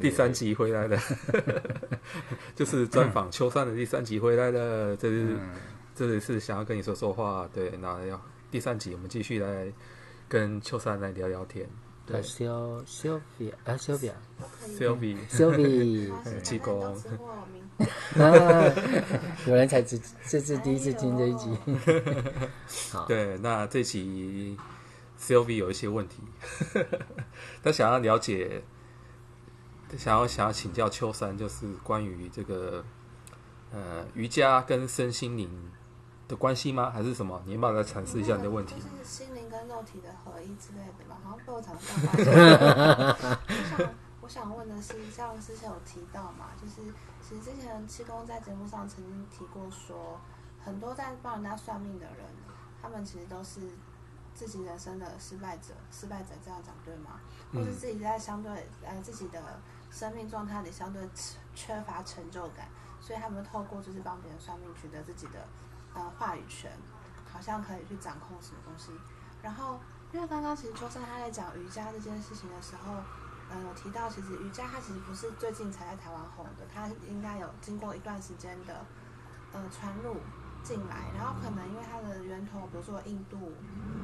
第三集回来了，就是专访秋山的第三集回来了。这是，这里是想要跟你说说话。对，那要第三集，我们继续来跟秋山来聊聊天。对，Sylvia 啊，Sylvia，Sylvia，气功。有人才知，这是第一次听这一集。好，对，那这集 Sylvia 有一些问题，他想要了解，想要想要请教秋山，就是关于这个呃瑜伽跟身心灵的关系吗？还是什么？你要不要来阐释一下你的问题？就是心灵跟肉体的合一之类的嘛，好像被我讲到。我想，我想问的是，像之前有提到嘛，就是。其实之前七公在节目上曾经提过说，说很多在帮人家算命的人，他们其实都是自己人生的失败者。失败者这样讲对吗？或是自己在相对呃自己的生命状态里相对缺乏成就感，所以他们透过就是帮别人算命，取得自己的呃话语权，好像可以去掌控什么东西。然后因为刚刚其实秋生他在讲瑜伽这件事情的时候。嗯，有提到，其实瑜伽它其实不是最近才在台湾红的，它应该有经过一段时间的呃传入进来，然后可能因为它的源头，比如说印度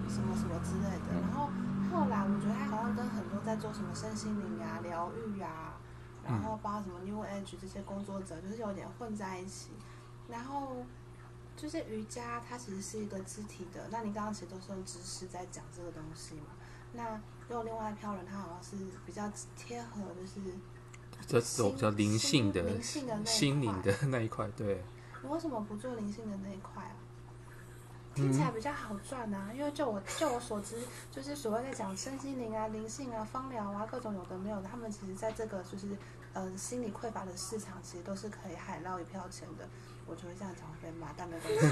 什么什么之类的，然后后来我觉得他好像跟很多在做什么身心灵啊、疗愈啊，然后包括什么 New Age 这些工作者，就是有点混在一起，然后就是瑜伽它其实是一个肢体的，那你刚刚其实都是用知识在讲这个东西嘛，那。又另外一票人，他好像是比较贴合，就是这种比较灵性的、灵性的、心灵的那一块。对，你为什么不做灵性的那一块啊？听起来比较好赚啊！因为就我就我所知，就是所谓在讲身心灵啊、灵性啊、芳疗啊，各种有的没有的，他们其实在这个就是呃心理匮乏的市场，其实都是可以海捞一票钱的。我就会这样讲被骂，但没关系。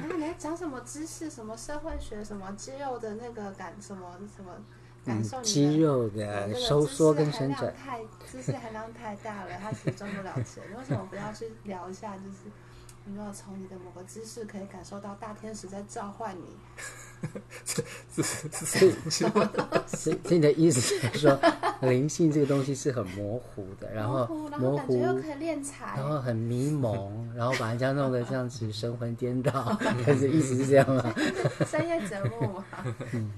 然 后你在讲什么知识，什么社会学，什么肌肉的那个感，什么什么感受你的？肌肉的收缩跟伸展，太知识含量太大了，它其实赚不了钱。为什么不要去聊一下？就是。有没有从你的某个姿势可以感受到大天使在召唤你？是是是是，所以你的意思是说，灵性这个东西是很模糊的，然后模糊又可以练财，然后很迷蒙，然后把人家弄得这样子神魂颠倒，可是意思是这样吗？深夜节目嘛。嗯，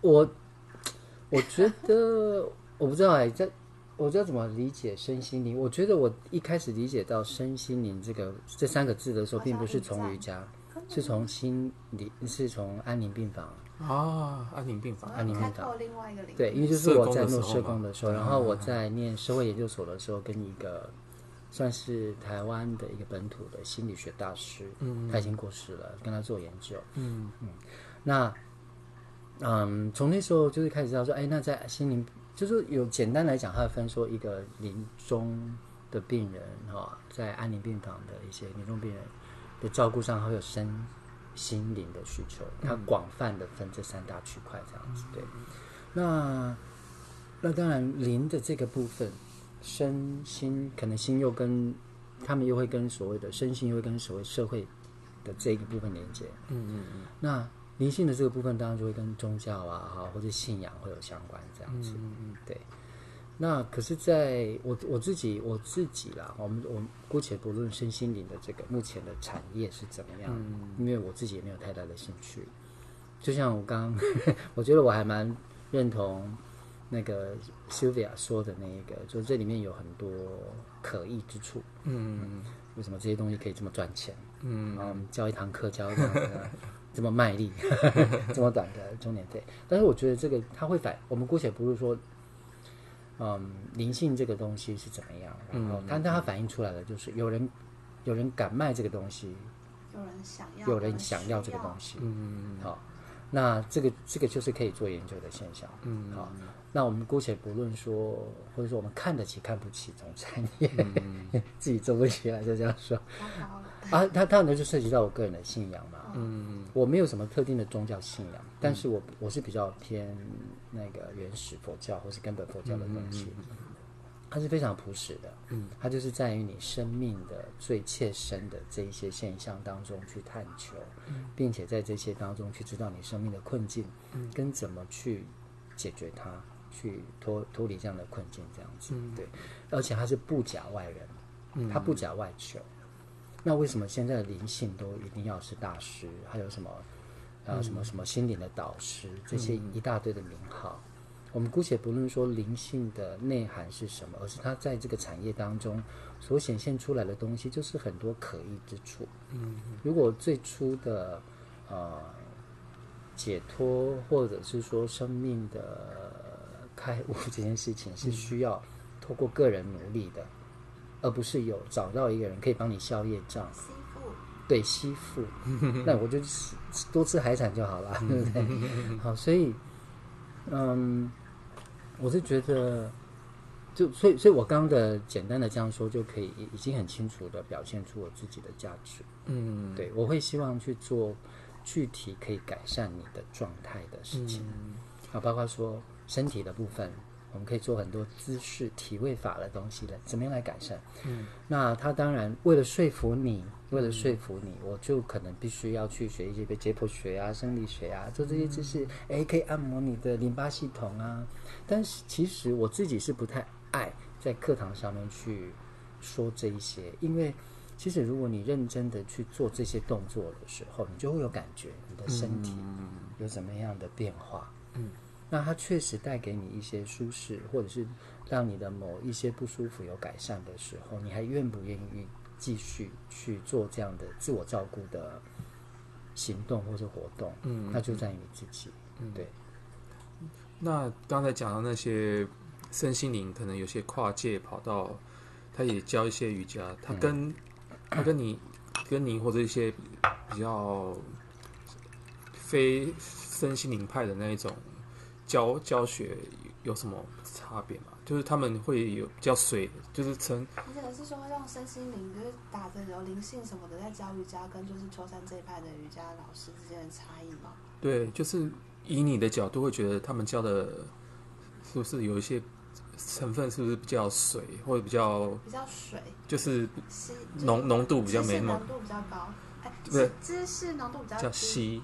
我我觉得我不知道哎，这。我知道怎么理解身心灵。我觉得我一开始理解到身心灵这个这三个字的时候，并不是从瑜伽，是从心理，是从安宁病房啊，安宁病房，安宁病房。另外一个领域。对，因为就是我在做社工的时候，然后我在念社会研究所的时候，跟一个算是台湾的一个本土的心理学大师，嗯，他已经过世了，跟他做研究，嗯嗯，那嗯，从那时候就是开始知道说，哎，那在心灵。就是有简单来讲，它会分说一个临终的病人哈，在安宁病房的一些临终病人的照顾上，会有身心灵的需求。它广泛的分这三大区块这样子。对，那那当然灵的这个部分，身心可能心又跟他们又会跟所谓的身心又会跟所谓社会的这一个部分连接。嗯嗯嗯。那灵性的这个部分，当然就会跟宗教啊，哈，或者信仰会有相关这样子。嗯嗯，对。那可是在我我自己我自己啦，我们我们姑且不论身心灵的这个目前的产业是怎么样，嗯，因为我自己也没有太大的兴趣。就像我刚刚，我觉得我还蛮认同那个 Sylvia 说的那一个，就这里面有很多可疑之处。嗯嗯，为什么这些东西可以这么赚钱？嗯，然后我们教一堂课教一堂课。这么卖力，这么短的钟点费，但是我觉得这个他会反，我们姑且不是说，嗯，灵性这个东西是怎么样，然后但它反映出来的就是有人有人敢卖这个东西，有人想要，有人想要。这个东西，嗯，好，那这个这个就是可以做研究的现象，嗯，好，那我们姑且不论说，或者说我们看得起看不起这种产业，嗯、自己做不起来就这样说，啊，他他可能就涉及到我个人的信仰嘛。嗯，我没有什么特定的宗教信仰，但是我我是比较偏那个原始佛教或是根本佛教的东西，它是非常朴实的，嗯，它就是在于你生命的最切身的这一些现象当中去探求，并且在这些当中去知道你生命的困境，跟怎么去解决它，去脱脱离这样的困境，这样子。嗯、对，而且他是不假外人，他不假外求。嗯、那为什么现在的灵性都一定要是大师？还有什么？呃什么什么心灵的导师？这些一大堆的名号。嗯、我们姑且不论说灵性的内涵是什么，而是它在这个产业当中所显现出来的东西，就是很多可疑之处。嗯，如果最初的呃。解脱，或者是说生命的开悟这件事情，是需要透过个人努力的，嗯、而不是有找到一个人可以帮你消业障。吸附，对，吸附。那我就吃多吃海产就好了，对不对？好，所以，嗯，我是觉得，就所以，所以我刚刚的简单的这样说，就可以已经很清楚的表现出我自己的价值。嗯，对，我会希望去做。具体可以改善你的状态的事情，啊、嗯，包括说身体的部分，我们可以做很多姿势、体位法的东西的，怎么样来改善？嗯，那他当然为了说服你，为了说服你，嗯、我就可能必须要去学一些解剖学啊、生理学啊，做这些知识，哎、嗯，可以按摩你的淋巴系统啊。但是其实我自己是不太爱在课堂上面去说这一些，因为。其实，如果你认真的去做这些动作的时候，你就会有感觉，你的身体有怎么样的变化。嗯，那它确实带给你一些舒适，或者是让你的某一些不舒服有改善的时候，你还愿不愿意继续去做这样的自我照顾的行动或者活动？嗯，那就在于你自己。嗯，对。那刚才讲到那些身心灵，可能有些跨界跑到，他也教一些瑜伽，他跟、嗯他跟你、跟你或者一些比较非身心灵派的那一种教教学有什么差别吗？就是他们会有比较水，就是称。你可能是说用身心灵，就是打着有灵性什么的在教瑜伽，跟就是秋山这一派的瑜伽老师之间的差异吗？对，就是以你的角度会觉得他们教的是不是有一些？成分是不是比较水，或者比较比较水，就是浓浓度比较没那么浓度比较高，哎，对，知识浓度比较稀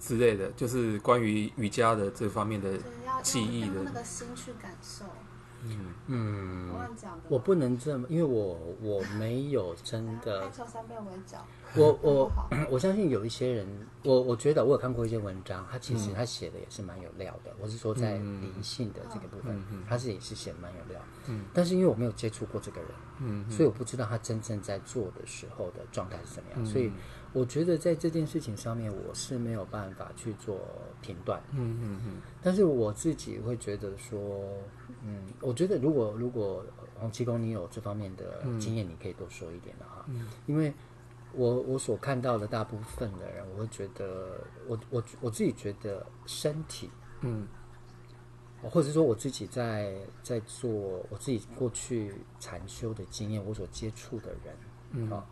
之类的，就是关于瑜伽的这方面的记忆的那个心去感受。嗯嗯，我不能这么，因为我我没有 真的。我我 我相信有一些人，我我觉得我有看过一些文章，他其实他写的也是蛮有料的。我是说在灵性的这个部分，他是也是写蛮有料。嗯，但是因为我没有接触过这个人，嗯，所以我不知道他真正在做的时候的状态是怎么样。所以我觉得在这件事情上面，我是没有办法去做评断。嗯嗯嗯。但是我自己会觉得说，嗯，我觉得如果如果洪七公你有这方面的经验，你可以多说一点的哈。嗯，因为。我我所看到的大部分的人，我会觉得，我我我自己觉得身体，嗯，或者说我自己在在做我自己过去禅修的经验，我所接触的人，嗯啊，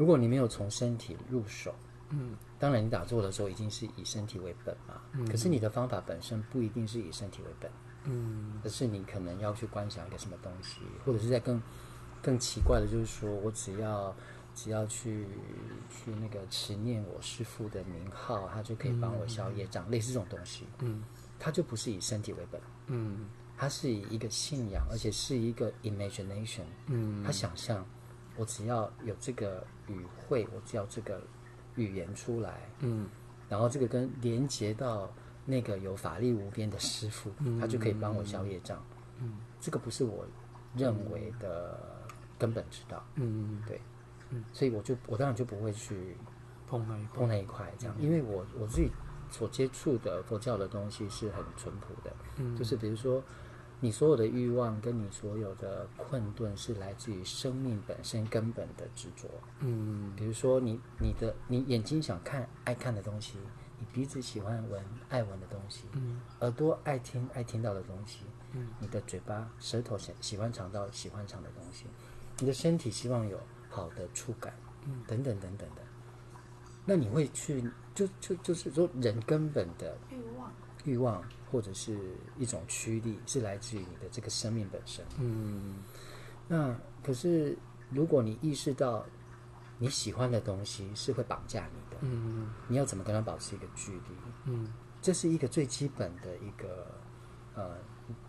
如果你没有从身体入手，嗯，当然你打坐的时候已经是以身体为本嘛，嗯，可是你的方法本身不一定是以身体为本，嗯，而是你可能要去观想一个什么东西，或者是在更更奇怪的，就是说我只要。只要去去那个持念我师父的名号，他就可以帮我消业障，嗯、类似这种东西。嗯，他就不是以身体为本。嗯，他是以一个信仰，而且是一个 imagination。嗯，他想象，我只要有这个语汇，我只要这个语言出来，嗯，然后这个跟连接到那个有法力无边的师傅，嗯、他就可以帮我消业障。嗯，这个不是我认为的根本之道。嗯，对。嗯，所以我就我当然就不会去碰那一碰那一块这样，因为我我自己所接触的佛教的东西是很淳朴的，嗯，就是比如说你所有的欲望跟你所有的困顿是来自于生命本身根本的执着，嗯，比如说你你的你眼睛想看爱看的东西，你鼻子喜欢闻爱闻的东西，嗯，耳朵爱听爱听到的东西，嗯，你的嘴巴舌头喜喜欢尝到喜欢尝的东西，你的身体希望有。好的触感，嗯，等等等等的，那你会去就就就是说，人根本的欲望，欲望或者是一种驱力，是来自于你的这个生命本身。嗯，那可是如果你意识到你喜欢的东西是会绑架你的，嗯，你要怎么跟他保持一个距离？嗯，这是一个最基本的一个呃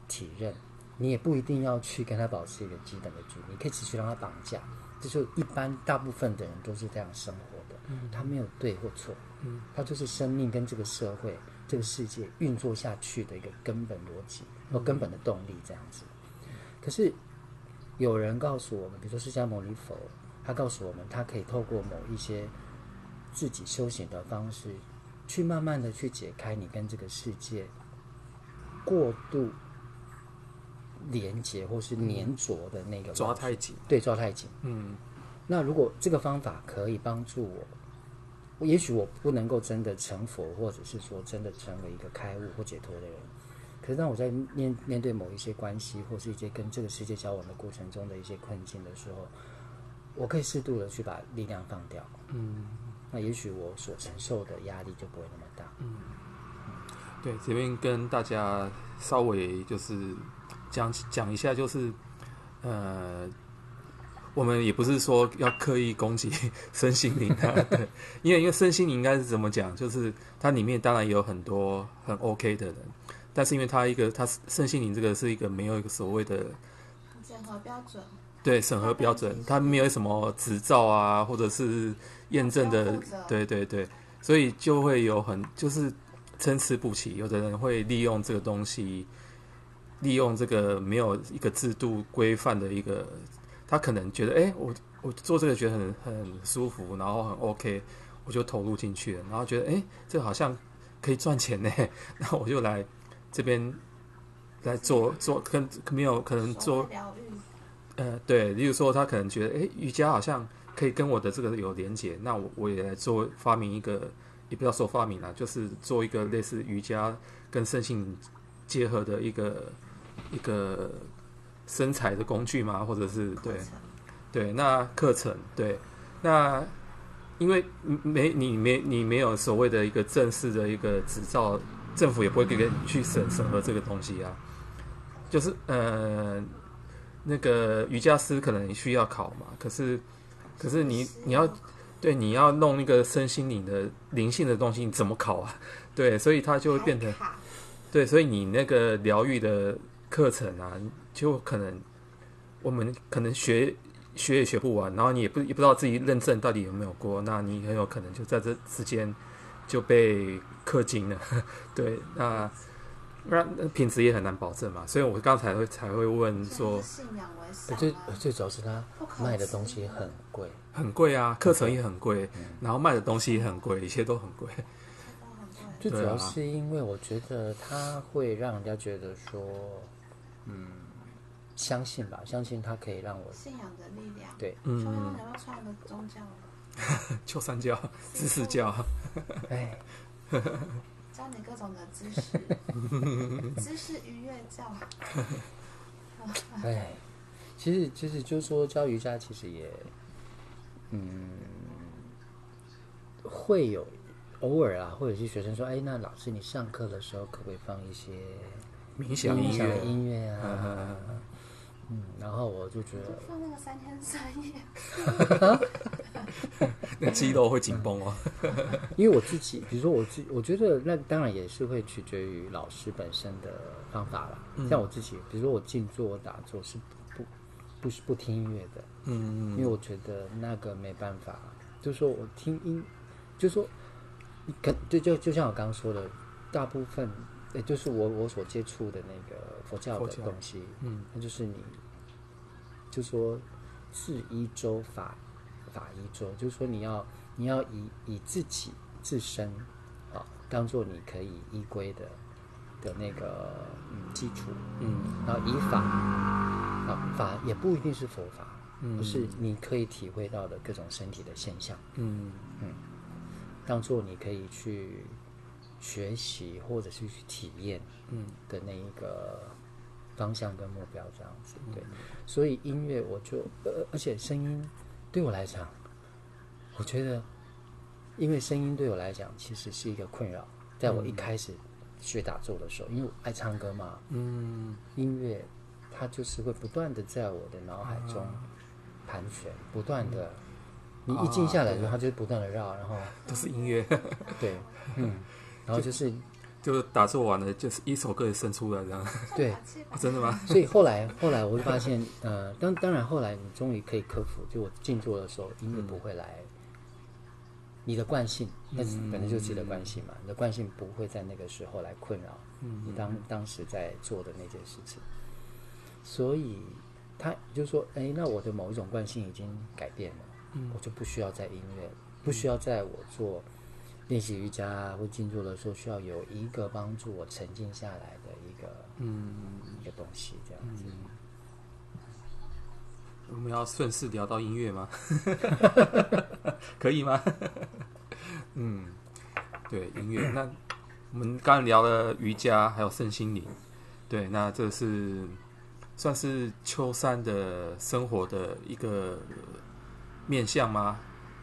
体认。你也不一定要去跟他保持一个基本的距离，你可以持续让他绑架。这就一般大部分的人都是这样生活的，嗯，他没有对或错，嗯，他就是生命跟这个社会、这个世界运作下去的一个根本逻辑和根本的动力，这样子。可是有人告诉我们，比如说释迦牟尼佛，他告诉我们，他可以透过某一些自己修行的方式，去慢慢的去解开你跟这个世界过度。连接或是粘着的那个抓太紧，对，抓太紧。嗯，那如果这个方法可以帮助我，我也许我不能够真的成佛，或者是说真的成为一个开悟或解脱的人。可是当我在面面对某一些关系，或是一些跟这个世界交往的过程中的一些困境的时候，我可以适度的去把力量放掉。嗯，那也许我所承受的压力就不会那么大。嗯，对，这边跟大家稍微就是。讲讲一下，就是，呃，我们也不是说要刻意攻击 身心灵啊，对，因为因为身心灵应该是怎么讲，就是它里面当然也有很多很 OK 的人，但是因为它一个它身心灵这个是一个没有一个所谓的审核标准，对，审核标准，它没有什么执照啊，或者是验证的，对对对，所以就会有很就是参差不齐，有的人会利用这个东西。利用这个没有一个制度规范的一个，他可能觉得，哎，我我做这个觉得很很舒服，然后很 OK，我就投入进去了，然后觉得，哎，这好像可以赚钱呢，然后我就来这边来做做，跟没有可能做疗愈，呃，对，例如说他可能觉得，哎，瑜伽好像可以跟我的这个有连结，那我我也来做发明一个，也不要说发明了，就是做一个类似瑜伽跟身心结合的一个。一个生财的工具嘛，或者是对，对，那课程对，那因为没你没你没有所谓的一个正式的一个执照，政府也不会给你去审审核这个东西啊。就是呃，那个瑜伽师可能需要考嘛，可是可是你你要对你要弄那个身心灵的灵性的东西，你怎么考啊？对，所以它就会变成对，所以你那个疗愈的。课程啊，就可能我们可能学学也学不完，然后你也不也不知道自己认证到底有没有过，那你很有可能就在这之间就被氪金了。对，那那品质也很难保证嘛。所以我刚才会才会问说，信仰为？最最主要是他卖的东西很贵，很贵啊，课程也很贵，然后卖的东西也很贵，一切都很贵。最主要是因为我觉得他会让人家觉得说。嗯，相信吧，相信他可以让我信仰的力量。对，嗯，想要创一个宗教，秋山教、知识教，哎，教你各种的知识，知识愉悦教。哎，其实其实就是说教瑜伽，其实也，嗯，会有偶尔啊，会有些学生说，哎，那老师你上课的时候可不可以放一些？冥想音乐，音乐啊，嗯，嗯，然后我就觉得放那个三天三夜，那肌肉会紧绷哦。因为我自己，比如说我自，我觉得那当然也是会取决于老师本身的方法了。嗯、像我自己，比如说我静坐打坐是不不不是不听音乐的，嗯嗯，因为我觉得那个没办法，就是说我听音，就是说，跟就就就像我刚刚说的，大部分。也就是我我所接触的那个佛教的东西，嗯，那就是你，就说治一周法法一周，就是说你要你要以以自己自身啊当做你可以依归的的那个嗯基础，嗯，然后以法啊法也不一定是佛法，嗯，不是你可以体会到的各种身体的现象，嗯嗯，当做你可以去。学习或者是去体验，嗯。的那一个方向跟目标这样子，对，所以音乐我就呃，而且声音对我来讲，我觉得，因为声音对我来讲其实是一个困扰，在我一开始学打坐的时候，因为我爱唱歌嘛，嗯，音乐它就是会不断的在我的脑海中盘旋，不断的，你一静下来的时候，它就不断的绕，然后都是音乐，对，嗯。然后就是就打坐完了，就是一首歌也生出来这样。对、啊，真的吗？所以后来后来我就发现，呃，当当然后来你终于可以克服，就我静坐的时候，音乐不会来。你的惯性，那本来就是自己的惯性嘛。你的惯性不会在那个时候来困扰你当当时在做的那件事情。所以他就说：“哎，那我的某一种惯性已经改变了，我就不需要在音乐，不需要在我做练习瑜伽或静坐的时候，需要有一个帮助我沉静下来的一个嗯一个东西，这样子。”我们要顺势聊到音乐吗？可以吗？嗯，对，音乐。那我们刚刚聊了瑜伽，还有身心灵。对，那这是算是秋山的生活的一个面向吗？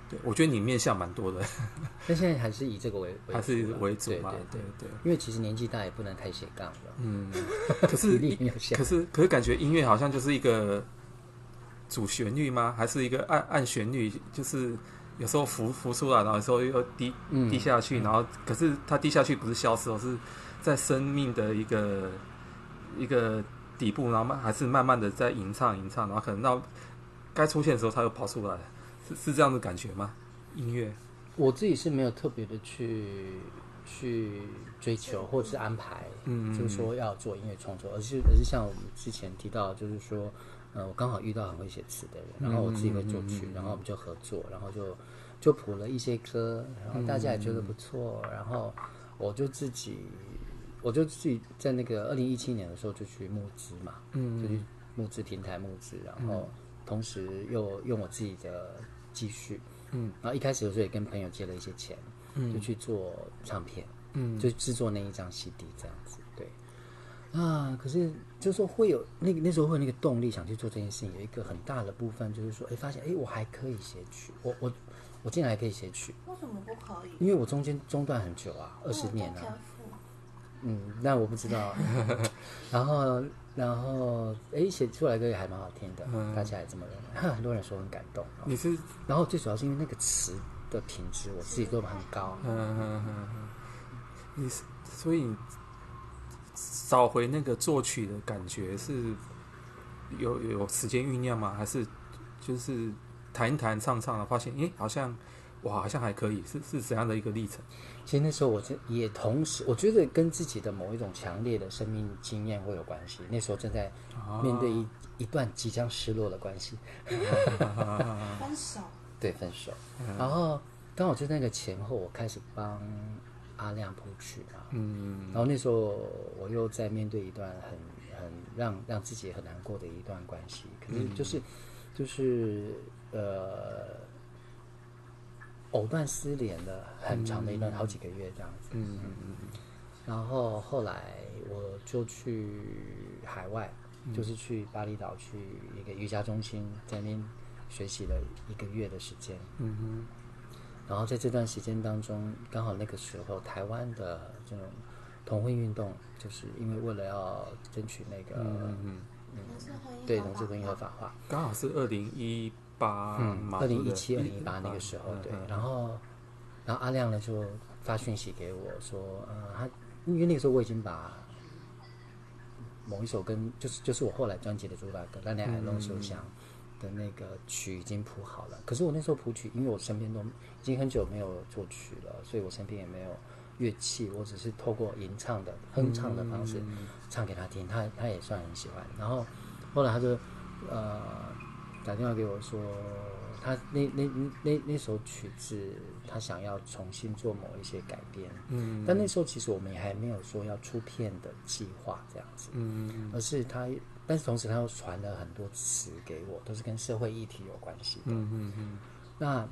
对，我觉得你面向蛮多的。但现在还是以这个为，为还是为主嘛？对对，对对。因为其实年纪大也不能太斜杠了。嗯。可是，可是，可是感觉音乐好像就是一个。主旋律吗？还是一个暗暗旋律？就是有时候浮浮出来，然后有时候又低低下去，然后可是它低下去不是消失，而是在生命的一个一个底部，然后慢还是慢慢的在吟唱吟唱，然后可能到该出现的时候，它又跑出来，是是这样的感觉吗？音乐，我自己是没有特别的去去追求或者是安排，嗯，就是说要做音乐创作，而是而是像我们之前提到，就是说。呃，我刚好遇到很会写词的人，然后我自己会作曲，然后我们就合作，然后就就谱了一些歌，然后大家也觉得不错，然后我就自己，我就自己在那个二零一七年的时候就去募资嘛，嗯，就去募资平台募资，然后同时又用我自己的积蓄，嗯，然后一开始的时候也跟朋友借了一些钱，嗯，就去做唱片，嗯，就制作那一张 CD 这样子，对。啊，可是就是说会有那个那时候会有那个动力想去做这件事情，有一个很大的部分就是说，哎，发现哎，我还可以写曲，我我我竟然还可以写曲，为什么不可以？因为我中间中断很久啊，二十年啊。嗯，那我不知道。然后然后哎，写出来歌也还蛮好听的，嗯、大家也这么认为，很多人说很感动。你是，然后最主要是因为那个词的品质，我自己做的很高。嗯嗯嗯嗯。你是所以。找回那个作曲的感觉是有有时间酝酿吗？还是就是弹一弹唱唱了，发现哎，好像哇，好像还可以，是是怎样的一个历程？其实那时候我也同时，我觉得跟自己的某一种强烈的生命经验会有关系。那时候正在面对一、啊、一段即将失落的关系，分手，对，分手。然后刚好就那个前后，我开始帮。阿亮谱曲嘛，嗯，然后那时候我又在面对一段很很让让自己很难过的一段关系，可能就是、嗯、就是呃藕断丝连的很长的一段、嗯、好几个月这样子，嗯嗯嗯，然后后来我就去海外，嗯、就是去巴厘岛去一个瑜伽中心，在那边学习了一个月的时间，嗯哼。然后在这段时间当中，刚好那个时候台湾的这种同婚运动，就是因为为了要争取那个嗯嗯对同志婚姻合法化，刚好是二零一八嗯二零一七二零一八那个时候对，然后然后阿亮呢就发讯息给我说，呃他因为那个时候我已经把某一首跟就是就是我后来专辑的主打歌《那年海龙手香》的那个曲已经谱好了，可是我那时候谱曲，因为我身边都。已经很久没有作曲了，所以我身边也没有乐器，我只是透过吟唱的哼唱的方式唱给他听，他他也算很喜欢。然后后来他就呃打电话给我说，他那那那那那首曲子他想要重新做某一些改编，嗯，但那时候其实我们也还没有说要出片的计划这样子，嗯，而是他，但是同时他又传了很多词给我，都是跟社会议题有关系的，嗯嗯嗯，那。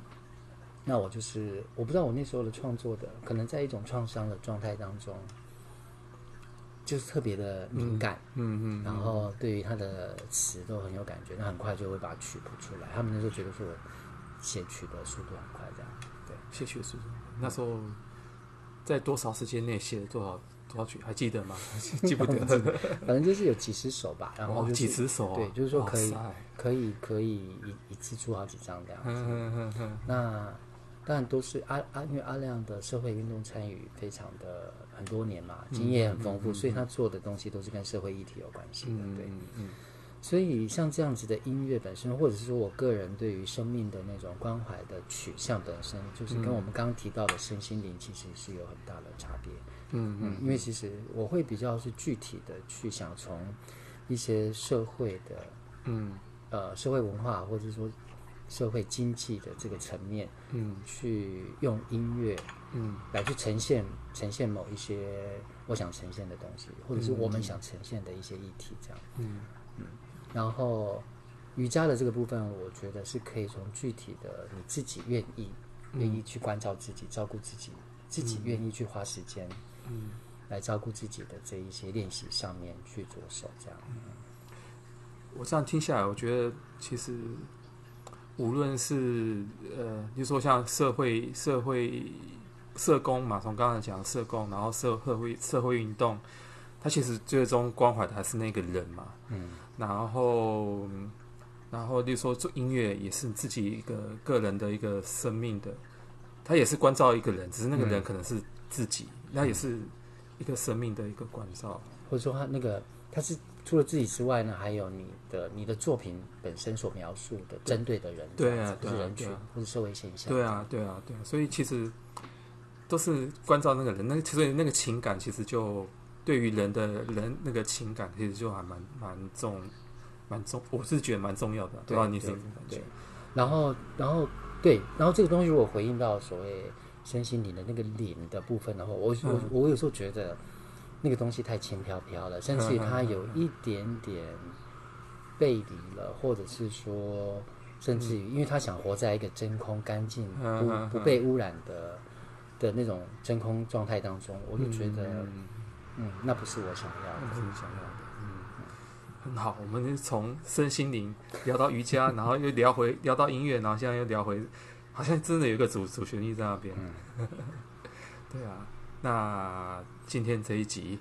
那我就是，我不知道我那时候的创作的，可能在一种创伤的状态当中，就是特别的敏感，嗯嗯，然后对于他的词都很有感觉，那很快就会把曲谱出来。他们那时候觉得说我写曲的速度很快，这样，对，写曲的速度。那时候在多少时间内写了多少多少曲，还记得吗？记不得，反正就是有几十首吧。然后、就是、几十首，对，就是说可以，可以，可以一一次出好几张这样嗯嗯嗯，那。当然都是阿阿，因为阿亮的社会运动参与非常的很多年嘛，经验很丰富，所以他做的东西都是跟社会议题有关系的，对，嗯，嗯。所以像这样子的音乐本身，或者是说我个人对于生命的那种关怀的取向本身，就是跟我们刚刚提到的身心灵其实是有很大的差别，嗯嗯，因为其实我会比较是具体的去想从一些社会的，嗯。呃社会文化或者说。社会经济的这个层面，嗯，去用音乐，嗯，来去呈现呈现某一些我想呈现的东西，或者是我们想呈现的一些议题，这样，嗯嗯。然后瑜伽的这个部分，我觉得是可以从具体的你自己愿意愿意去关照自己、照顾自己，自己愿意去花时间，嗯，来照顾自己的这一些练习上面去着手，这样。我这样听下来，我觉得其实。无论是呃，就说像社会、社会、社工嘛，从刚才讲社工，然后社会、社会运动，他其实最终关怀的还是那个人嘛。嗯。然后，然后，例如说做音乐也是自己一个个人的一个生命的，他也是关照一个人，只是那个人可能是自己，那、嗯、也是一个生命的一个关照，或者说他那个他是。除了自己之外呢，还有你的你的作品本身所描述的针对的人，对啊，对人群或者社会现象，对啊，对啊，对啊，所以其实都是关照那个人，那所以那个情感其实就对于人的人那个情感其实就还蛮蛮重蛮重，我是觉得蛮重要的，对吧？你是对，然后然后对，然后这个东西如果回应到所谓身心灵的那个灵的部分的话，我我我有时候觉得。那个东西太轻飘飘了，甚至于它有一点点背离了，或者是说，甚至于，因为他想活在一个真空、干净、不不被污染的的那种真空状态当中，我就觉得，嗯，那不是我想要的，不是你想要的，嗯，很好。我们从身心灵聊到瑜伽，然后又聊回聊到音乐，然后现在又聊回，好像真的有一个主主旋律在那边。对啊。那今天这一集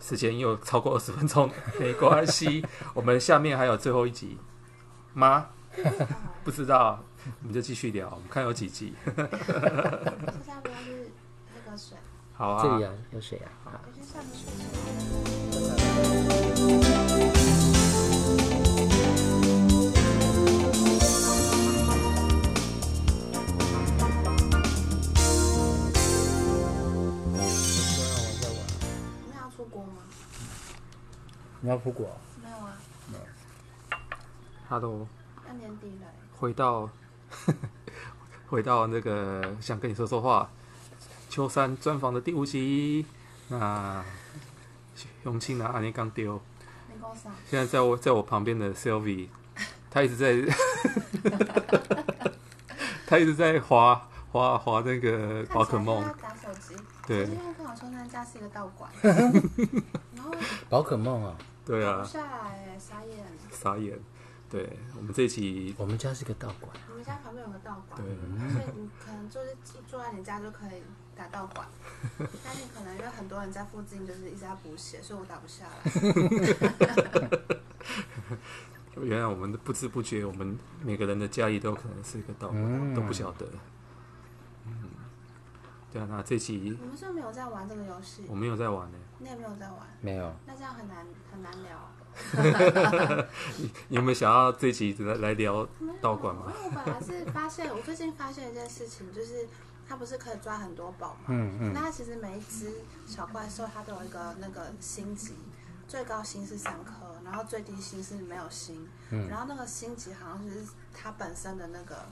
时间又超过二十分钟，没关系，我们下面还有最后一集吗？不知道，我们就继续聊，我们看有几集。现在不要是那个水。好啊，这里啊，有水啊。好，先上个水。你要出国？没有啊。没有。哈喽。那年底来。回到，回到那个想跟你说说话，秋山专访的第五集。那永庆拿阿尼刚丢。现在在我在我旁边的 Sylvie，他一直在，他一直在滑滑滑那个宝可梦。打手机。对。因为跟我说他家是一个道馆。然后。宝可梦啊。对啊，下来傻眼，傻眼。对，我们这一期，我们家是个道馆，我们家旁边有个道馆，对，所以你可能就是住在你家就可以打道馆，但是可能因为很多人在附近就是一直在补血，所以我打不下来。原来我们不知不觉，我们每个人的家里都有可能是一个道馆，嗯、都不晓得。嗯，对啊，那这期你们是不是没有在玩这个游戏？我没有在玩呢。你也没有在玩？没有。那这样很难很难聊。你有没有想要这集来来聊道馆吗？因为我本来是发现，我最近发现一件事情，就是它不是可以抓很多宝嘛？嗯嗯。那它其实每一只小怪兽，它都有一个那个星级，最高星是三颗，然后最低星是没有星。嗯。然后那个星级好像是它本身的那个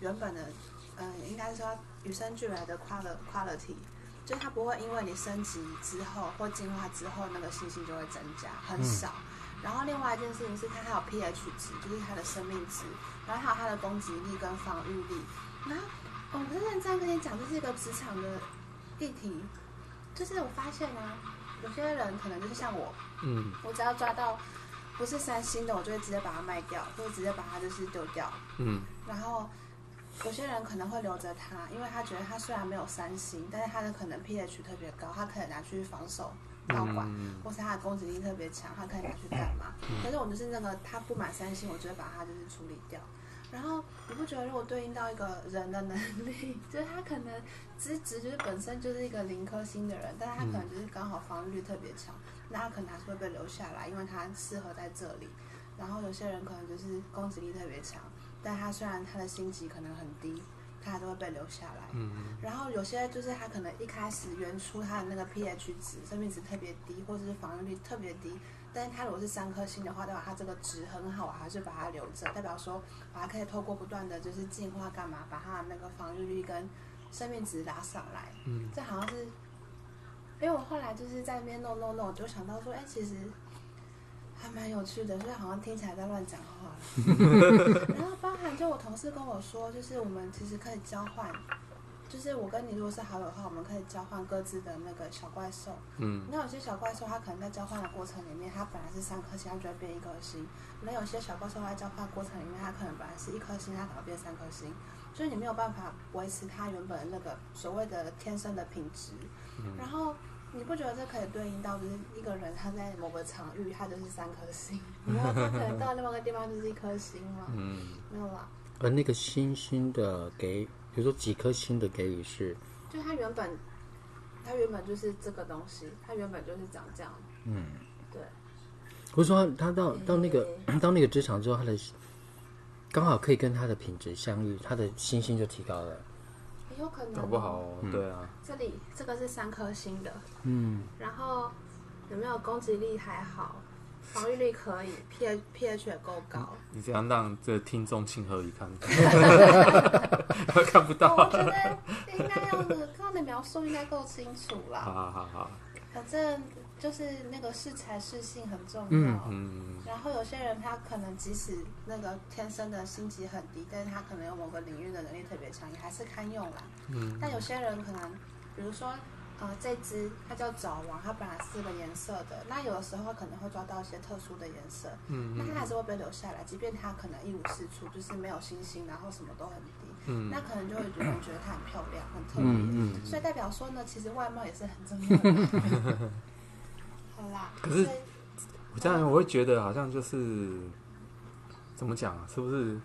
原本的，嗯，应该说与生俱来的 quality。就它不会因为你升级之后或进化之后，那个星星就会增加，很少。嗯、然后另外一件事情是，它还有 pH 值，就是它的生命值，然后还有它的攻击力跟防御力。然后，我不是认真跟你讲，这是一个职场的议题。就是我发现啊，有些人可能就是像我，嗯，我只要抓到不是三星的，我就会直接把它卖掉，或者直接把它就是丢掉，嗯，然后。有些人可能会留着它，因为他觉得他虽然没有三星，但是他的可能 pH 特别高，他可以拿去防守道馆，嗯、或是他的攻击力特别强，他可以拿去干嘛？但是我就是那个他不满三星，我就会把他就是处理掉。然后你不觉得如果对应到一个人的能力，就是他可能资质就是本身就是一个零颗星的人，但是他可能就是刚好防御力特别强，那他可能还是会被留下来，因为他适合在这里。然后有些人可能就是攻击力特别强，但他虽然他的星级可能很低，他还是会被留下来。嗯嗯。然后有些就是它可能一开始原初它的那个 pH 值生命值特别低，或者是防御力特别低，但是它如果是三颗星的话，代表它这个值很好，还是把它留着，代表说把它可以透过不断的就是进化干嘛，把它的那个防御力跟生命值拉上来。嗯。这好像是，因为我后来就是在那边弄弄弄，就想到说，哎，其实。还蛮有趣的，所以好像听起来在乱讲话。然后包含就我同事跟我说，就是我们其实可以交换，就是我跟你如果是好友的话，我们可以交换各自的那个小怪兽。嗯。那有些小怪兽，它可能在交换的过程里面，它本来是三颗星，它就会变一颗星。那有些小怪兽在交换过程里面，它可能本来是一颗星，它可能变三颗星。所以你没有办法维持它原本的那个所谓的天生的品质。嗯。然后。你不觉得这可以对应到，就是一个人他在某个场域，他就是三颗星，然后他可能到另外一个地方就是一颗星嘛？嗯，没有啦。而那个星星的给，比如说几颗星的给予是，就他原本，他原本就是这个东西，他原本就是长这样。嗯，对。或者说他到到那个 到那个职场之后，他的刚好可以跟他的品质相遇，他的星星就提高了。有可能搞不好哦，对啊。这里这个是三颗星的，嗯。然后有没有攻击力还好，防御力可以，pH pH 也够高。你这样让这听众情何以堪？看不到。我觉得应该要是刚刚的描述应该够清楚啦。好好好好。反正。就是那个适才适性很重要，嗯，然后有些人他可能即使那个天生的星级很低，但是他可能有某个领域的能力特别强，也还是堪用啦。嗯，但有些人可能，比如说，呃，这只它叫爪王，它本来是个颜色的，那有的时候可能会抓到一些特殊的颜色，嗯，那它还是会被留下来，即便它可能一无是处，就是没有星星，然后什么都很低，嗯，那可能就会觉得觉得它很漂亮，很特别，嗯嗯，所以代表说呢，其实外貌也是很重要的。可是我这样我会觉得好像就是怎么讲啊？是不是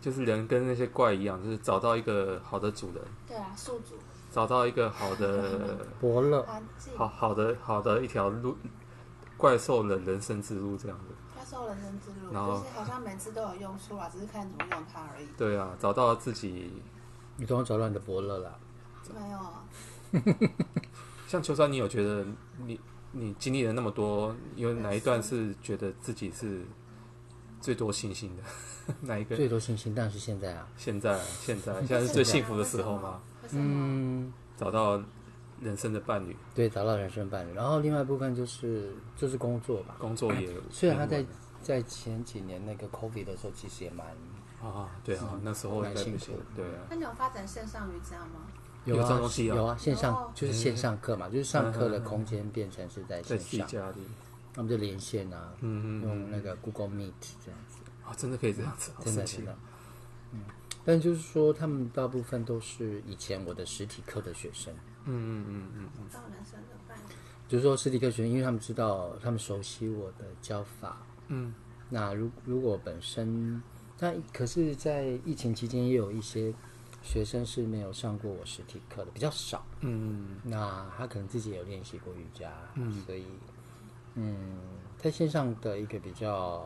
就是人跟那些怪一样，就是找到一个好的主人？对啊，宿主找到一个好的 伯乐，好好的好的一条路，怪兽的人生之路这样子。怪兽人生之路，然后就是好像每次都有用处啊，只是看怎么用它而已。对啊，找到自己，你终于找到你的伯乐了？没有啊。像秋山，你有觉得你？你经历了那么多，有哪一段是觉得自己是最多信心的？哪一个？最多信心，但是现在啊，现在，现在，现在是最幸福的时候吗？嗯，找到人生的伴侣，对，找到人生伴侣。然后另外一部分就是就是工作吧，工作也有。虽然他在在前几年那个 COVID 的时候，其实也蛮啊，对啊，那时候蛮辛苦，对啊。那你有发展线上瑜伽吗？有啊，有啊，线上就是线上课嘛，就是上课的空间变成是在线上，他们就连线啊，用那个 Google Meet 这样子啊，真的可以这样子，真的真的，嗯，但就是说他们大部分都是以前我的实体课的学生，嗯嗯嗯嗯嗯，就是说实体课学生，因为他们知道，他们熟悉我的教法，嗯，那如如果本身，那可是在疫情期间也有一些。学生是没有上过我实体课的比较少，嗯，那他可能自己有练习过瑜伽，嗯，所以，嗯，在线上的一个比较，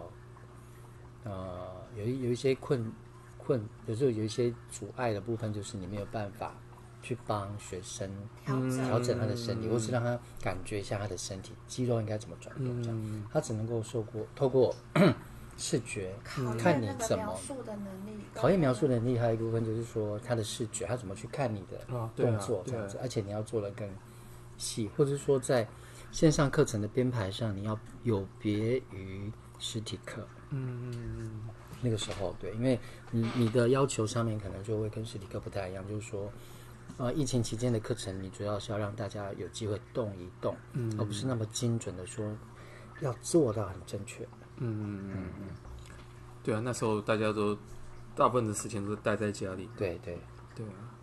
呃，有一有一些困困，有时候有一些阻碍的部分，就是你没有办法去帮学生调整他的身体，或是让他感觉一下他的身体肌肉应该怎么转动，这样，他只能够受过透过。视觉，看你怎么考验描述能力，还有一部分就是说他的视觉，他怎么去看你的动作这样子，而且你要做的更细，或者是说在线上课程的编排上，你要有别于实体课。嗯嗯嗯，那个时候对，因为你你的要求上面可能就会跟实体课不太一样，就是说，呃，疫情期间的课程，你主要是要让大家有机会动一动，嗯，而不是那么精准的说要做到很正确。嗯嗯嗯嗯，对啊，那时候大家都大部分的时间都待在家里。对对对啊，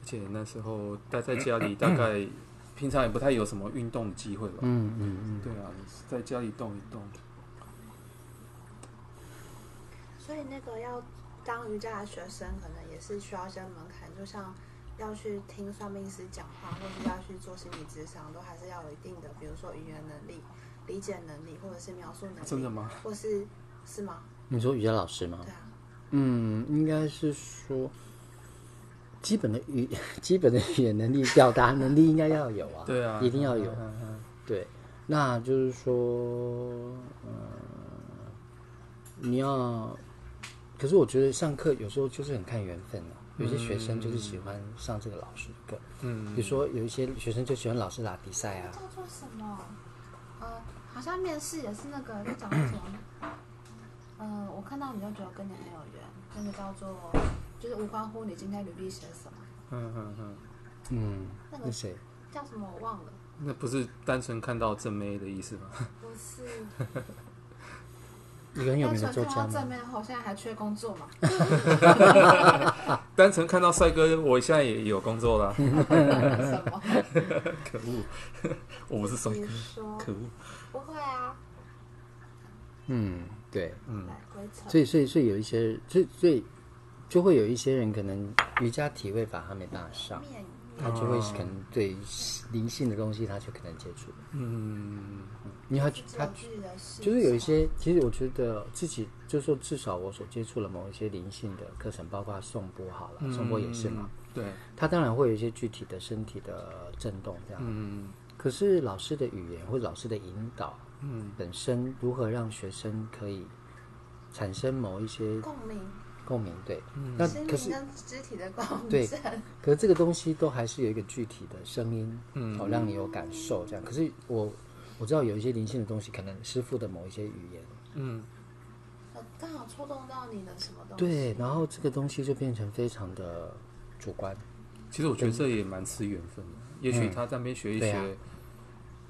而且那时候待在家里，大概 平常也不太有什么运动的机会吧。嗯嗯嗯，对啊，在家里动一动。所以那个要当瑜伽的学生，可能也是需要一些门槛，就像要去听算命师讲话，或是要去做心理咨商，都还是要有一定的，比如说语言能力、理解能力，或者是描述能力。真的吗？或是是吗？你说瑜伽老师吗？对啊。嗯，应该是说基本的语 基本的语言能力、表达能力应该要有啊。对啊，一定要有。对，那就是说，嗯，你要，可是我觉得上课有时候就是很看缘分的，有些学生就是喜欢上这个老师的课，嗯，比如说有一些学生就喜欢老师打比赛啊。叫做什么？呃，好像面试也是那个，就讲什么？嗯、呃，我看到你就觉得跟你很有缘，那个叫做，就是无关乎你今天履历写什么。嗯嗯嗯。嗯，那个谁？叫什么？我忘了。那不是单纯看到正妹的意思吗？不是。一个很有名的看到正面后，现在还缺工作吗？单纯看到帅哥，我现在也有工作了。什么？可恶！我不是帅哥。可恶！不会啊。嗯，对，嗯。所以，所以，所以有一些，所以，所以就会有一些人可能瑜伽体位法他没办法上。他就会可能对灵性的东西，他就可能接触。嗯，因为他他就是有一些，其实我觉得自己就是说，至少我所接触了某一些灵性的课程，包括颂钵好了，颂钵也是嘛。对，他当然会有一些具体的身体的震动这样。嗯，可是老师的语言或者老师的引导，嗯，本身如何让学生可以产生某一些共鸣。共鸣对，嗯、那可是肢体的共鸣对，可是这个东西都还是有一个具体的声音，嗯，哦，让你有感受这样。可是我我知道有一些灵性的东西，可能师傅的某一些语言，嗯，刚好触动到你的什么东西？对，然后这个东西就变成非常的主观。其实我觉得这也蛮吃缘分的，嗯、也许他在那边学一学。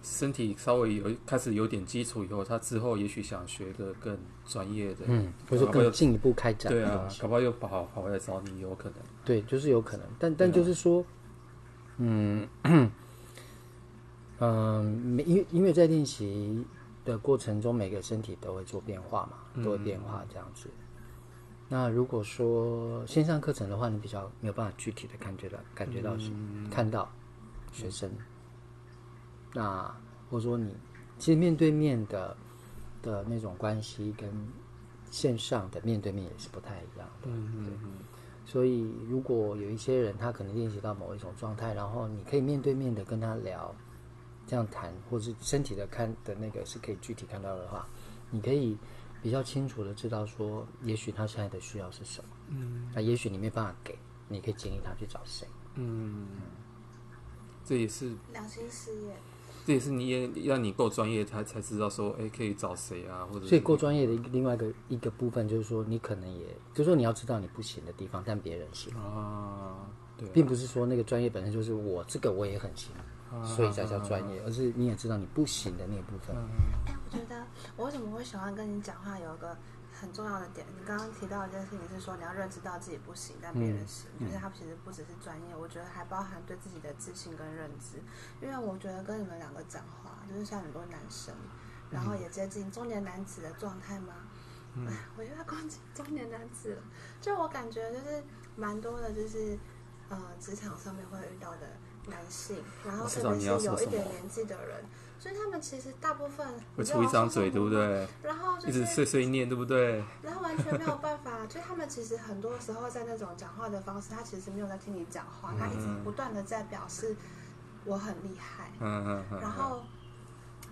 身体稍微有开始有点基础以后，他之后也许想学个更专业的，嗯，或者更进一步开展，对啊，搞不好又跑跑回来找你，有可能。对，就是有可能，但但就是说，嗯嗯，每因为因为在练习的过程中，每个身体都会做变化嘛，都会变化这样子。那如果说线上课程的话，你比较没有办法具体的感觉到感觉到是看到学生。那或者说你其实面对面的的那种关系，跟线上的面对面也是不太一样的。嗯嗯嗯。所以如果有一些人他可能练习到某一种状态，然后你可以面对面的跟他聊，这样谈，或是身体的看的那个是可以具体看到的话，你可以比较清楚的知道说，也许他现在的需要是什么。嗯。那也许你没办法给，你可以建议他去找谁。嗯。这也是良心事业。这也是你也让你够专业，他才知道说，哎，可以找谁啊？或者所以够专业的一个另外一个一个部分，就是说你可能也，就是说你要知道你不行的地方，但别人行啊。对啊，并不是说那个专业本身就是我这个我也很行，啊、所以才叫专业，啊、而是你也知道你不行的那个部分。哎、啊，我觉得我为什么会喜欢跟你讲话，有一个。很重要的点，你刚刚提到一件事情是说，你要认知到自己不行，但别人行，嗯、就是他其实不只是专业，我觉得还包含对自己的自信跟认知。因为我觉得跟你们两个讲话，就是像很多男生，然后也接近中年男子的状态嘛。嗯，我觉得攻击中年男子了，就我感觉就是蛮多的，就是呃职场上面会遇到的男性，然后特别是有一点年纪的人。所以他们其实大部分会出一张嘴，对不对？然后、就是、一直碎碎念，对不对？然后完全没有办法，就他们其实很多时候在那种讲话的方式，他其实没有在听你讲话，他一直不断的在表示我很厉害。嗯嗯嗯。然后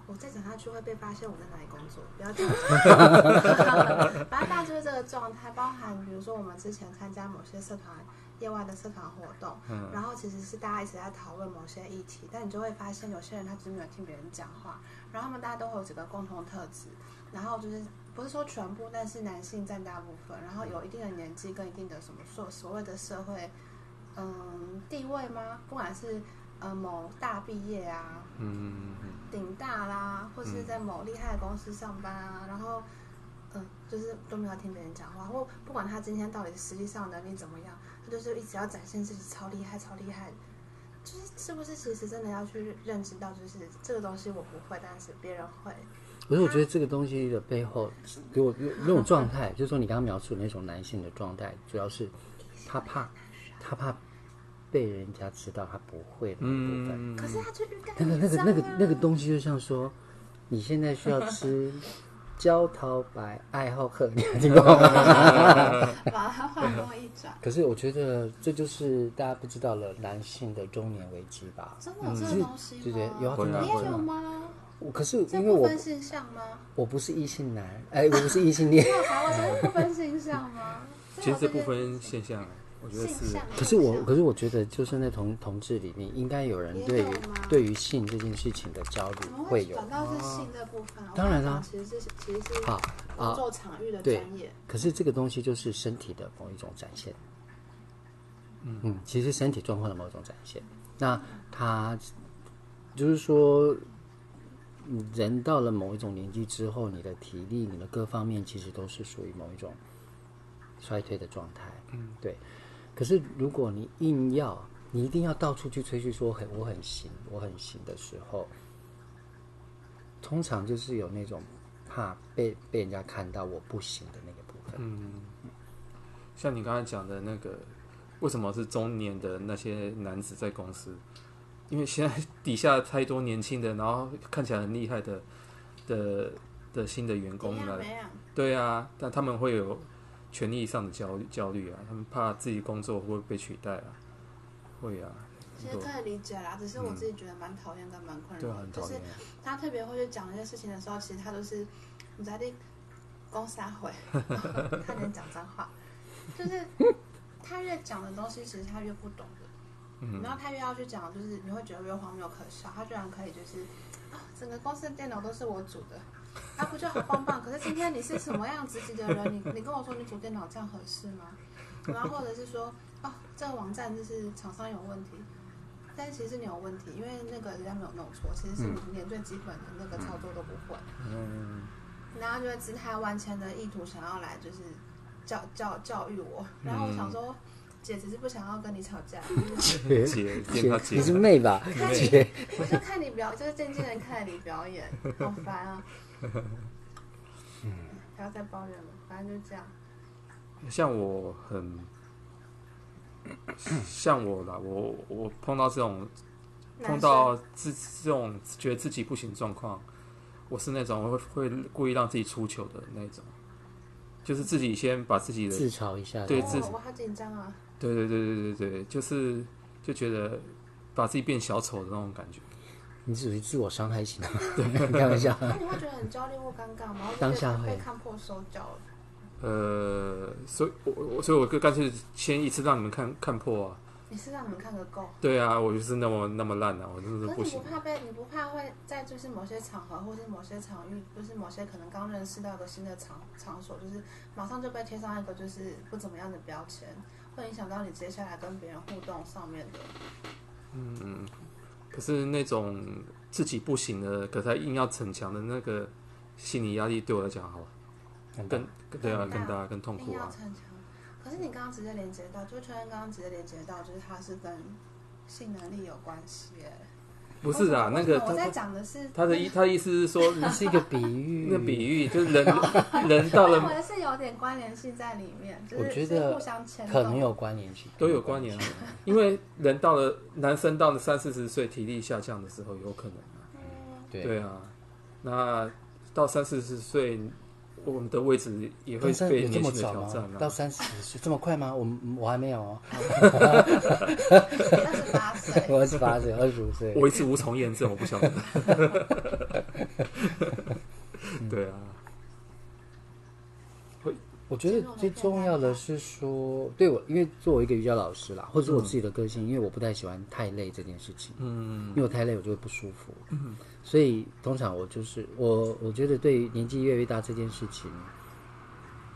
我再讲下去会被发现我在哪里工作，不要讲。反正大概就是这个状态，包含比如说我们之前参加某些社团。业外的社团活动，嗯、然后其实是大家一直在讨论某些议题，但你就会发现有些人他只是没有听别人讲话，然后他们大家都会有几个共同特质，然后就是不是说全部，但是男性占大部分，然后有一定的年纪跟一定的什么所所谓的社会嗯地位吗？不管是呃某大毕业啊，嗯顶大啦，或是在某厉害的公司上班啊，然后嗯就是都没有听别人讲话，或不管他今天到底实际上能力怎么样。就是一直要展现自己超厉害、超厉害，就是是不是其实真的要去认知到，就是这个东西我不会，但是别人会。可是我觉得这个东西的背后，给我那种状态，就是说你刚刚描述的那种男性的状态，主要是他怕，他怕被人家知道他不会的那部分。可是他就那个那个那个那个东西，就像说，你现在需要吃焦桃白爱好喝，你听过吗？把它换过一转。可是我觉得这就是大家不知道了男性的中年危机吧？真的有这个东西吗？对对，有啊，你也有吗？我可是因为我分性向吗？我不是异性男，哎，我不是异性恋。我真的不分性向吗？其实这部分现象，我觉得是。可是我，可是我觉得，就是那同同志里面，应该有人对于对于性这件事情的焦虑会有。反倒是性这部分，当然啦，其实是其实是好工作场域的专业。可是这个东西就是身体的某一种展现。嗯嗯，其实身体状况的某种展现。那他就是说。人到了某一种年纪之后，你的体力、你的各方面其实都是属于某一种衰退的状态。嗯，对。可是如果你硬要，你一定要到处去吹嘘说很我很行，我很行的时候，通常就是有那种怕被被人家看到我不行的那个部分。嗯，像你刚才讲的那个，为什么是中年的那些男子在公司？因为现在底下太多年轻的，然后看起来很厉害的的的新的员工了。对啊，但他们会有权益上的焦虑焦虑啊，他们怕自己工作会被取代啊，会啊。其实可以理解啦，只是我自己觉得蛮讨厌跟蛮困扰的，嗯、就是他特别会去讲一些事情的时候，其实他都是你在那公三会，他能讲脏话，就是他越讲的东西，其实他越不懂的。嗯、然后他越要去讲，就是你会觉得越荒谬可笑。他居然可以就是啊，整个公司的电脑都是我煮的，他、啊、不就好棒棒？可是今天你是什么样子级的人？你你跟我说你组电脑这样合适吗？然后或者是说，哦，这个网站就是厂商有问题，但是其实你有问题，因为那个人家没有弄错，其实是你连最基本的那个操作都不会。嗯。然后就会姿态万千的意图想要来就是教教教育我，然后我想说。姐只是不想要跟你吵架，姐姐，你是妹吧？姐，我就看你表，就是静静的看你表演，好烦啊！嗯，不要再抱怨了，反正就这样。像我很，像我啦，我我碰到这种，碰到自这种觉得自己不行状况，我是那种会会故意让自己出糗的那种，就是自己先把自己的自嘲一下，对自，我好紧张啊。对对对对对对，就是就觉得把自己变小丑的那种感觉。你属于自我伤害型的，对，开玩笑。那你会觉得很焦虑或尴尬吗？当下会被看破手脚了。呃，所以我我所以我就干脆先一次让你们看看破啊。你是让你们看个够？对啊，我就是那么那么烂啊，我真的是不行。可是你不怕被？你不怕会在就是某些场合，或是某些场域，就是某些可能刚认识到一个新的场场所，就是马上就被贴上一个就是不怎么样的标签？会影响到你接下来跟别人互动上面的。嗯，可是那种自己不行的，可他硬要逞强的那个心理压力，对我来讲，好，更对啊，更大、更痛苦啊。可是你刚刚直接连接到，就确认刚刚直接连接到，就是他是跟性能力有关系耶。不是啊，那个我在讲的是他的意，他意思是说，那是一个比喻，那比喻就是人 人到了，我是有点关联性在里面，就是我觉得可能有关联性，都有关联，因为人到了男生到了三四十岁，体力下降的时候，有可能啊，对啊，那到三四十岁。我们的位置也会被年轻的挑战到三十岁这么快吗？我我还没有哦。二十八岁，我二十八岁，二十五岁。我一直无从验证，我不晓得。对啊。会，我觉得最重要的是说，对我，因为作为一个瑜伽老师啦，或者是我自己的个性，因为我不太喜欢太累这件事情。嗯。因为我太累，我就会不舒服。嗯。所以通常我就是我，我觉得对于年纪越来越大这件事情，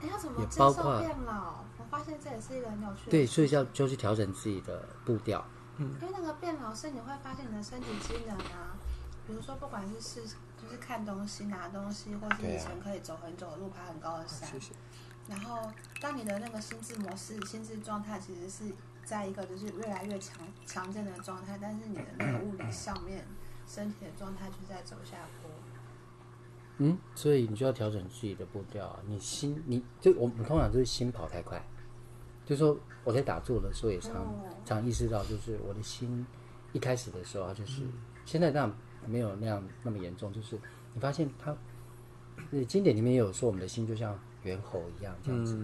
哎，要怎么接受变老？我发现这也是一个很有趣的。对，所以要就去调整自己的步调。嗯，因为那个变老是你会发现你的身体机能啊，比如说不管是是就是看东西、拿东西，或是以前可以走很久的路、爬很高的山。谢谢。然后，当你的那个心智模式、心智状态其实是在一个就是越来越强强健的状态，但是你的那个物理上面。身体的状态就在走下坡，嗯，所以你就要调整自己的步调。你心，你就我们通常就是心跑太快。就说我在打坐的时候也常常意识到，就是我的心一开始的时候啊，就是现在这样没有那样那么严重。就是你发现它，那经典里面也有说，我们的心就像猿猴一样这样子。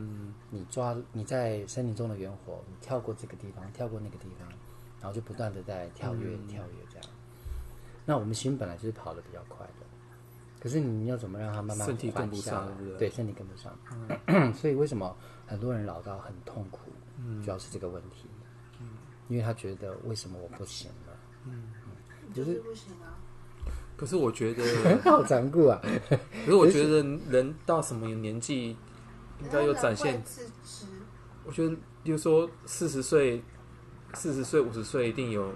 你抓你在森林中的猿猴，你跳过这个地方，跳过那个地方，然后就不断的在跳跃跳跃这样。那我们心本来就是跑得比较快的。可是你要怎么让它慢慢身体跟不上？对，身体跟不上。嗯、所以为什么很多人老到很痛苦？嗯，主要是这个问题。嗯，因为他觉得为什么我不行了？嗯，就是不行啊。可是我觉得 好残酷啊！可是我觉得人到什么年纪应该有展现自知。我觉得，比如说四十岁、四十岁、五十岁，一定有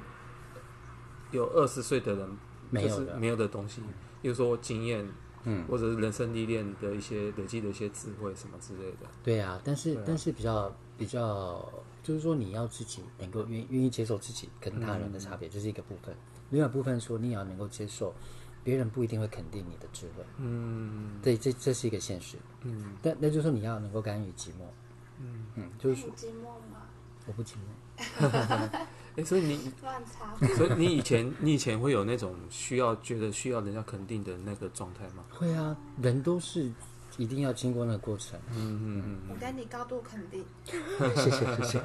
有二十岁的人没有没有的东西。比如说经验，嗯，或者是人生历练的一些累积的一些智慧什么之类的。对啊，但是、啊、但是比较比较，就是说你要自己能够愿愿意接受自己跟他人的差别，这、嗯、是一个部分。另外部分说，你也要能够接受别人不一定会肯定你的智慧。嗯，对，这这是一个现实。嗯，但那就是说你要能够甘于寂寞。嗯嗯，就是说寂寞吗？我不寂寞。哎，所以你 乱插，所以你以前你以前会有那种需要觉得需要人家肯定的那个状态吗？会啊，人都是一定要经过那个过程。嗯嗯嗯，我跟你高度肯定，谢谢谢谢。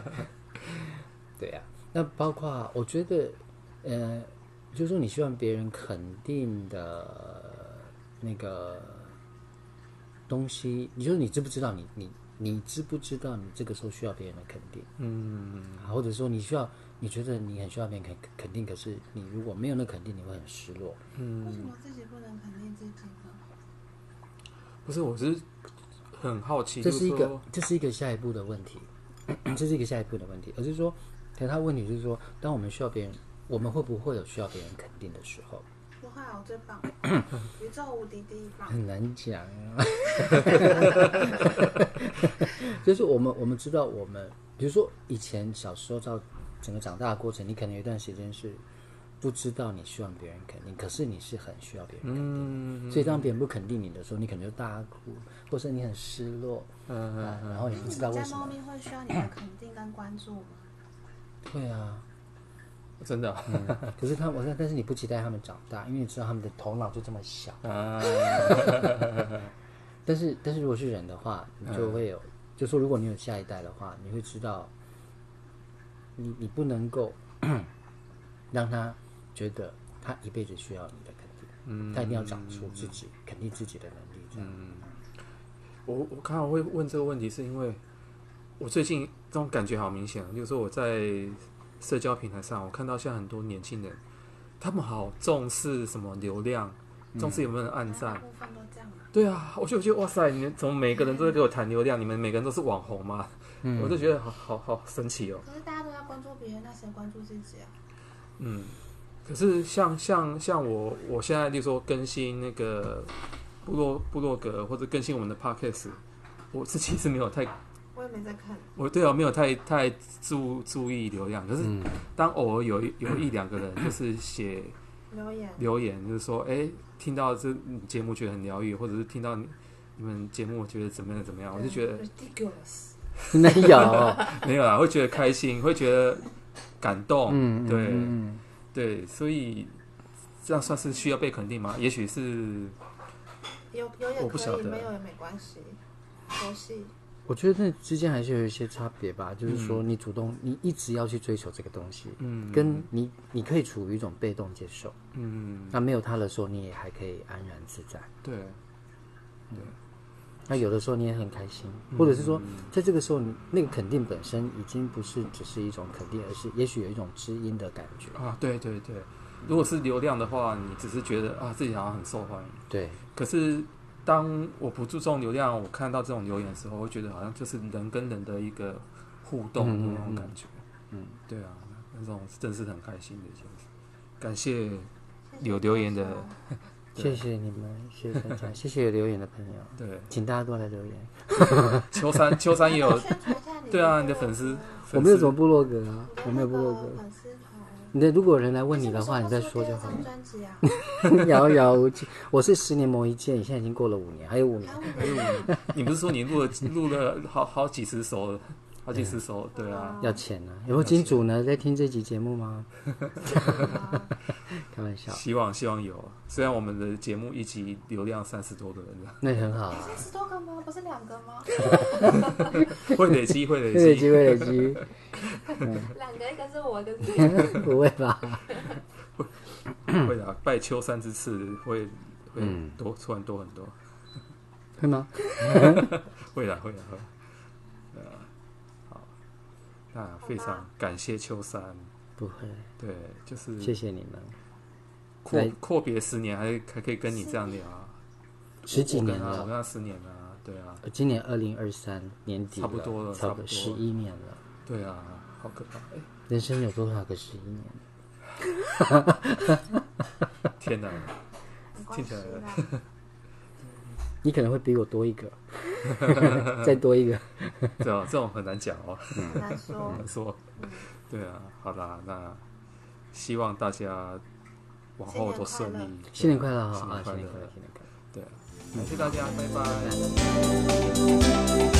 对呀、啊，那包括我觉得，呃，就是说你希望别人肯定的那个东西，你说你知不知道你你你知不知道你这个时候需要别人的肯定？嗯，或者说你需要。你觉得你很需要别人肯肯定，可是你如果没有那肯定，你会很失落。嗯，为什么自己不能肯定自己呢？不是，我是很好奇，这是一个这是一个下一步的问题，这是一个下一步的问题，而是说，可他问题就是说，当我们需要别人，我们会不会有需要别人肯定的时候？不会，我最棒，宇宙无敌第一棒。很难讲啊，就是我们我们知道，我们比如说以前小时候到。整个长大的过程，你可能有一段时间是不知道你希望别人肯定，可是你是很需要别人肯定。嗯，所以当别人不肯定你的时候，你可能就大哭，或是你很失落。嗯嗯、啊、然后你不知道为什么。猫咪会需要你的肯定跟关注吗？会啊，真的、嗯。可是他，我说，但是你不期待他们长大，因为你知道他们的头脑就这么小。啊。但是，但是如果是人的话，你就会有，嗯、就说如果你有下一代的话，你会知道。你你不能够 让他觉得他一辈子需要你的肯定，嗯，他一定要长出自己、嗯、肯定自己的能力。这样，嗯，我我刚好会问这个问题，是因为我最近这种感觉好明显，就是说我在社交平台上，我看到现在很多年轻人，他们好重视什么流量，重视有没有人按赞，部分都这样。对啊，我就觉得哇塞，你们怎么每个人都在给我谈流量？你们每个人都是网红吗？嗯，我就觉得好好好神奇哦。可是大家都要关注别人，那谁关注自己啊？嗯，可是像像像我，我现在就说更新那个部落部落格或者更新我们的 podcast，我自己是没有太，我也没在看。我对啊，没有太太注注意流量。可是当偶尔有有一两个人就是写留言留言，就是说，哎，听到这节目觉得很疗愈，或者是听到你你们节目觉得怎么样怎么样，我就觉得。没有，没有啦，会觉得开心，会觉得感动，嗯，对，嗯、对，所以这样算是需要被肯定吗？也许是有有也可以，没有也没关系，游戏。我觉得那之间还是有一些差别吧，就是说你主动，你一直要去追求这个东西，嗯，跟你你可以处于一种被动接受，嗯，那没有他的时候，你也还可以安然自在，对，对。那有的时候你也很开心，或者是说，在这个时候，你那个肯定本身已经不是只是一种肯定，而是也许有一种知音的感觉啊。对对对，如果是流量的话，你只是觉得啊自己好像很受欢迎。对。可是当我不注重流量，我看到这种留言的时候，我会觉得好像就是人跟人的一个互动的那种感觉。嗯，嗯，嗯，对啊，那种真是很开心的一件事。感谢有留言的。谢谢你们，谢谢大家，谢谢有留言的朋友。对，请大家多来留言。秋山，秋山也有。对啊，你的粉丝。我没有什么部落格啊，我没有部落格。你的如果有人来问你的话，你再说就好。专辑啊，遥遥无期。我是十年磨一剑，你现在已经过了五年，还有五年，还有五年。你不是说你录了录了好好几十首了？好几十首，对啊，要钱啊。有没有金主呢？在听这集节目吗？开玩笑。希望希望有。虽然我们的节目一集流量三十多个人，那很好啊。三十多个吗？不是两个吗？会累积，会累积，会累积，会累积。两个，一个是我，一个是。不会吧？会的，拜秋山之赐，会会多，突然多很多。会吗？会的，会的，会。那，非常感谢秋山，不会，对，就是谢谢你们。阔阔别十年，还还可以跟你这样聊，十几年了，我跟他十年了，对啊。今年二零二三年底，差不多了，差不多十一年了。对啊，好可怕！人生有多少个十一年？天哪，听起来。你可能会比我多一个，再多一个，对啊，这种很难讲哦，很难说，很难说，对啊，好啦，那希望大家往后都顺利，新年快乐，新年快乐，新年快乐，新年快乐，对啊，感谢大家，拜拜。